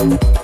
Thank